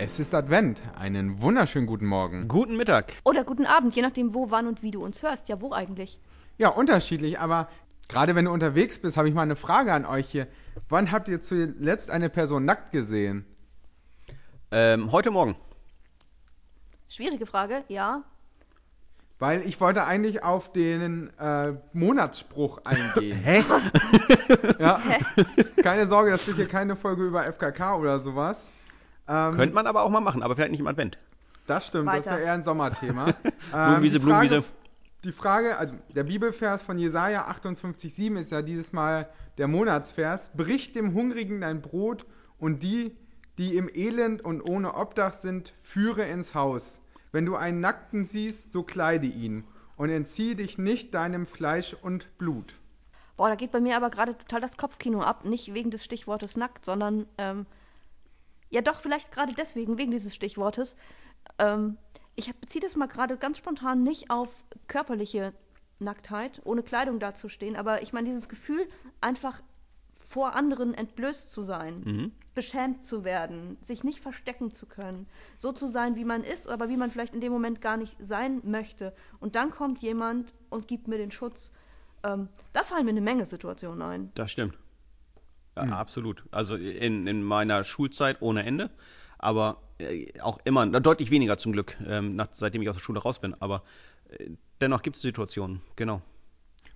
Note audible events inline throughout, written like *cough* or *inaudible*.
Es ist Advent. Einen wunderschönen guten Morgen. Guten Mittag. Oder guten Abend, je nachdem, wo, wann und wie du uns hörst. Ja, wo eigentlich? Ja, unterschiedlich, aber gerade wenn du unterwegs bist, habe ich mal eine Frage an euch hier. Wann habt ihr zuletzt eine Person nackt gesehen? Ähm, heute Morgen. Schwierige Frage, ja. Weil ich wollte eigentlich auf den äh, Monatsspruch eingehen. *laughs* Hä? ja, keine Sorge, das wird hier keine Folge über FKK oder sowas. Ähm, Könnte man aber auch mal machen, aber vielleicht nicht im Advent. Das stimmt, das Weiter. wäre eher ein Sommerthema. *laughs* Blumenwiese, die Frage, Blumenwiese. Die Frage, also der Bibelvers von Jesaja 58,7 ist ja dieses Mal der Monatsvers. Brich dem Hungrigen dein Brot und die, die im Elend und ohne Obdach sind, führe ins Haus. Wenn du einen Nackten siehst, so kleide ihn und entziehe dich nicht deinem Fleisch und Blut. Boah, da geht bei mir aber gerade total das Kopfkino ab. Nicht wegen des Stichwortes nackt, sondern, ähm, ja doch, vielleicht gerade deswegen, wegen dieses Stichwortes. Ähm, ich beziehe das mal gerade ganz spontan nicht auf körperliche Nacktheit, ohne Kleidung dazustehen, aber ich meine, dieses Gefühl, einfach vor anderen entblößt zu sein, Mhm. beschämt zu werden, sich nicht verstecken zu können, so zu sein, wie man ist, aber wie man vielleicht in dem Moment gar nicht sein möchte. Und dann kommt jemand und gibt mir den Schutz. Ähm, da fallen mir eine Menge Situationen ein. Das stimmt. Ja, Hm. absolut. Also in, in meiner Schulzeit ohne Ende, aber äh, auch immer, deutlich weniger zum Glück, ähm, nach, seitdem ich aus der Schule raus bin. Aber äh, dennoch gibt es Situationen, genau.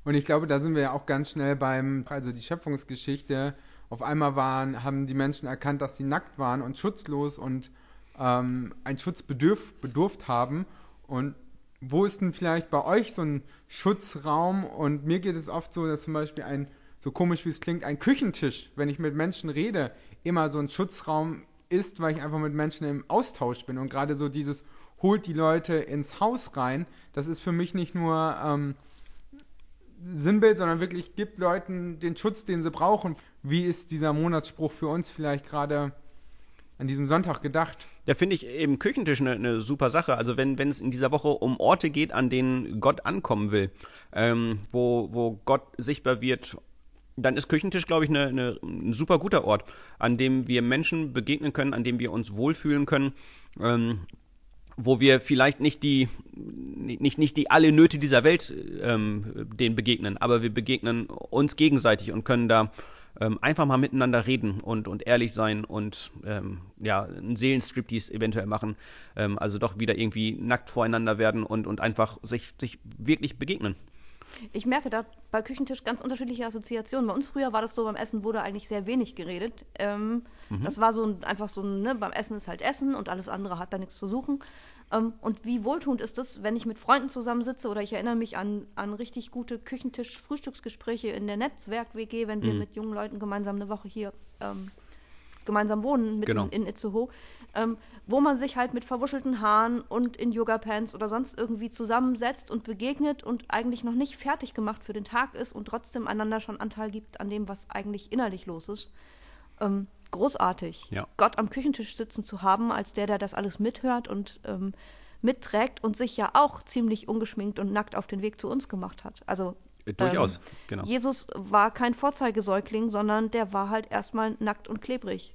Und ich glaube, da sind wir ja auch ganz schnell beim, also die Schöpfungsgeschichte. Auf einmal waren, haben die Menschen erkannt, dass sie nackt waren und schutzlos und ähm, einen Schutz bedürf, bedurft haben. Und wo ist denn vielleicht bei euch so ein Schutzraum? Und mir geht es oft so, dass zum Beispiel ein, so komisch wie es klingt, ein Küchentisch, wenn ich mit Menschen rede, immer so ein Schutzraum ist, weil ich einfach mit Menschen im Austausch bin. Und gerade so dieses holt die Leute ins Haus rein, das ist für mich nicht nur ähm, Sinnbild, sondern wirklich gibt Leuten den Schutz, den sie brauchen. Wie ist dieser Monatsspruch für uns vielleicht gerade an diesem Sonntag gedacht? Da finde ich eben Küchentisch eine, eine super Sache. Also wenn, wenn es in dieser Woche um Orte geht, an denen Gott ankommen will, ähm, wo, wo Gott sichtbar wird, dann ist Küchentisch, glaube ich, eine, eine, ein super guter Ort, an dem wir Menschen begegnen können, an dem wir uns wohlfühlen können, ähm, wo wir vielleicht nicht die nicht, nicht die alle Nöte dieser Welt ähm, denen begegnen, aber wir begegnen uns gegenseitig und können da ähm, einfach mal miteinander reden und, und ehrlich sein und ähm, ja, einen Seelenstriptease eventuell machen. Ähm, also doch wieder irgendwie nackt voreinander werden und, und einfach sich, sich wirklich begegnen. Ich merke da bei Küchentisch ganz unterschiedliche Assoziationen. Bei uns früher war das so, beim Essen wurde eigentlich sehr wenig geredet. Ähm, Das war so ein, einfach so ein, ne, beim Essen ist halt Essen und alles andere hat da nichts zu suchen. Ähm, und wie wohltuend ist es, wenn ich mit Freunden zusammensitze oder ich erinnere mich an, an richtig gute Küchentisch-Frühstücksgespräche in der Netzwerk-WG, wenn wir Mhm. mit jungen Leuten gemeinsam eine Woche hier ähm, gemeinsam wohnen, mitten Genau. in Itzehoe, ähm, wo man sich halt mit verwuschelten Haaren und in Yoga-Pants oder sonst irgendwie zusammensetzt und begegnet und eigentlich noch nicht fertig gemacht für den Tag ist und trotzdem einander schon Anteil gibt an dem, was eigentlich innerlich los ist. Ähm, großartig. Ja. Gott am Küchentisch sitzen zu haben, als der, der das alles mithört und ähm, mitträgt und sich ja auch ziemlich ungeschminkt und nackt auf den Weg zu uns gemacht hat. Also Durchaus, genau. Jesus war kein Vorzeigesäugling, sondern der war halt erstmal nackt und klebrig.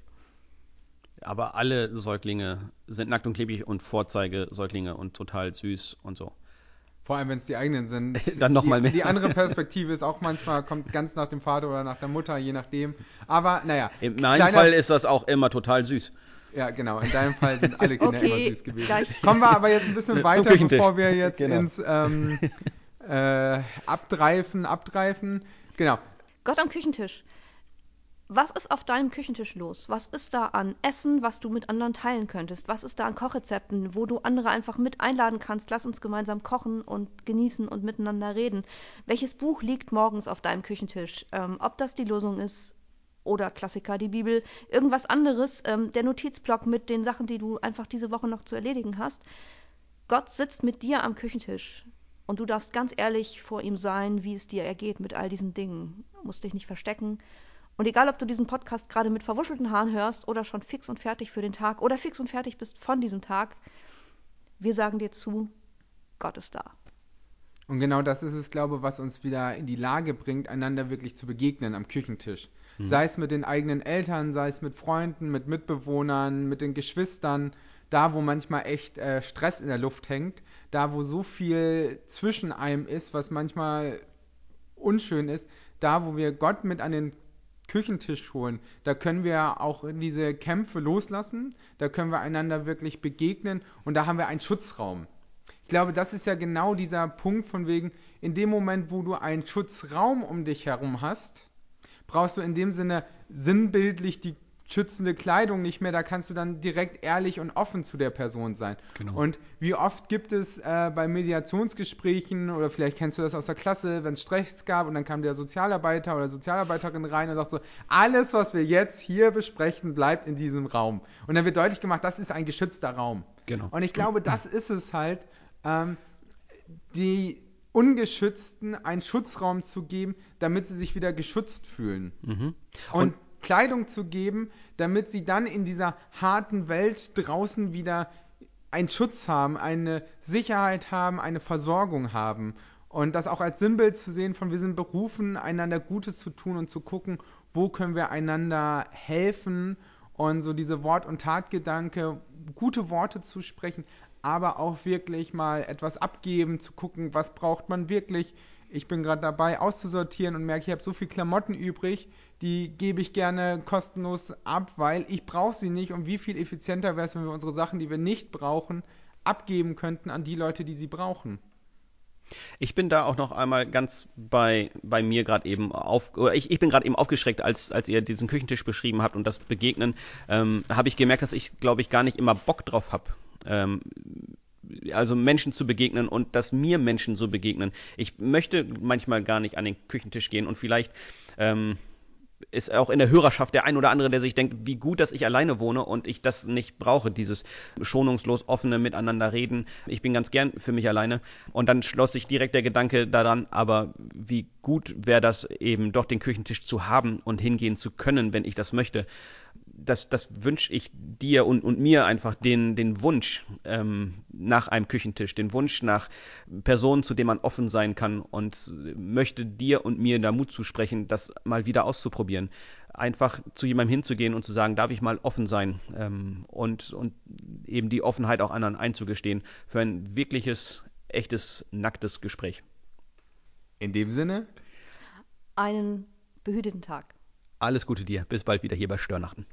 Aber alle Säuglinge sind nackt und klebrig und Vorzeigesäuglinge und total süß und so. Vor allem, wenn es die eigenen sind. *laughs* Dann noch die, mal mehr. Die andere *laughs* Perspektive ist auch manchmal, kommt ganz nach dem Vater oder nach der Mutter, je nachdem. Aber naja. In meinem kleiner- Fall ist das auch immer total süß. Ja, genau. In deinem Fall sind alle Kinder Okay, immer süß gewesen. gleich. Kommen wir aber jetzt ein bisschen weiter, bevor wir jetzt Genau. ins ähm, *laughs* äh, Abdreifen, Abdreifen. Genau. Gott am Küchentisch. Was ist auf deinem Küchentisch los? Was ist da an Essen, was du mit anderen teilen könntest? Was ist da an Kochrezepten, wo du andere einfach mit einladen kannst? Lass uns gemeinsam kochen und genießen und miteinander reden. Welches Buch liegt morgens auf deinem Küchentisch? Ähm, ob das die Losung ist oder Klassiker, die Bibel, irgendwas anderes, ähm, der Notizblock mit den Sachen, die du einfach diese Woche noch zu erledigen hast. Gott sitzt mit dir am Küchentisch und du darfst ganz ehrlich vor ihm sein, wie es dir ergeht mit all diesen Dingen. Du musst dich nicht verstecken. Und egal, ob du diesen Podcast gerade mit verwuschelten Haaren hörst oder schon fix und fertig für den Tag oder fix und fertig bist von diesem Tag, wir sagen dir zu, Gott ist da. Und genau das ist es, glaube ich, was uns wieder in die Lage bringt, einander wirklich zu begegnen am Küchentisch. Mhm. Sei es mit den eigenen Eltern, sei es mit Freunden, mit Mitbewohnern, mit den Geschwistern, da wo manchmal echt äh, Stress in der Luft hängt, da wo so viel zwischen einem ist, was manchmal unschön ist, da wo wir Gott mit an den Küchentisch holen, da können wir auch diese Kämpfe loslassen, da können wir einander wirklich begegnen und da haben wir einen Schutzraum. Ich glaube, das ist ja genau dieser Punkt von wegen, in dem Moment, wo du einen Schutzraum um dich herum hast, brauchst du in dem Sinne sinnbildlich die schützende Kleidung nicht mehr, da kannst du dann direkt ehrlich und offen zu der Person sein. Genau. Und wie oft gibt es äh, bei Mediationsgesprächen, oder vielleicht kennst du das aus der Klasse, wenn es Stress gab und dann kam der Sozialarbeiter oder Sozialarbeiterin rein und sagt so, alles, was wir jetzt hier besprechen, bleibt in diesem Raum. Und dann wird deutlich gemacht, das ist ein geschützter Raum. Genau. Und ich glaube, das ist es halt, ähm, die Ungeschützten einen Schutzraum zu geben, damit sie sich wieder geschützt fühlen. Mhm. Und, und Kleidung zu geben, damit sie dann in dieser harten Welt draußen wieder einen Schutz haben, eine Sicherheit haben, eine Versorgung haben. Und das auch als Sinnbild zu sehen von wir sind berufen, einander Gutes zu tun und zu gucken, wo können wir einander helfen und so diese Wort- und Tatgedanke, gute Worte zu sprechen, aber auch wirklich mal etwas abgeben, zu gucken, was braucht man wirklich. Ich bin gerade dabei auszusortieren und merke, ich habe so viel Klamotten übrig, die gebe ich gerne kostenlos ab, weil ich brauche sie nicht und wie viel effizienter wäre es, wenn wir unsere Sachen, die wir nicht brauchen, abgeben könnten an die Leute, die sie brauchen. Ich bin da auch noch einmal ganz bei, bei mir gerade eben auf, ich, ich bin gerade eben aufgeschreckt, als, als ihr diesen Küchentisch beschrieben habt und das Begegnen, ähm, habe ich gemerkt, dass ich, glaube ich, gar nicht immer Bock drauf habe. Ähm, also Menschen zu begegnen und dass mir Menschen so begegnen. Ich möchte manchmal gar nicht an den Küchentisch gehen und vielleicht ähm, ist auch in der Hörerschaft der ein oder andere, der sich denkt, wie gut, dass ich alleine wohne und ich das nicht brauche, dieses schonungslos offene Miteinander reden. Ich bin ganz gern für mich alleine. Und dann schloss sich direkt der Gedanke daran, aber wie gut wäre das eben doch den Küchentisch zu haben und hingehen zu können, wenn ich das möchte das, das wünsche ich dir und, und mir einfach den, den Wunsch ähm, nach einem Küchentisch, den Wunsch nach Personen, zu denen man offen sein kann und möchte dir und mir da Mut zusprechen, das mal wieder auszuprobieren. Einfach zu jemandem hinzugehen und zu sagen, darf ich mal offen sein ähm, und, und eben die Offenheit auch anderen einzugestehen für ein wirkliches, echtes, nacktes Gespräch. In dem Sinne? Einen behüteten Tag. Alles Gute dir. Bis bald wieder hier bei Störnachten.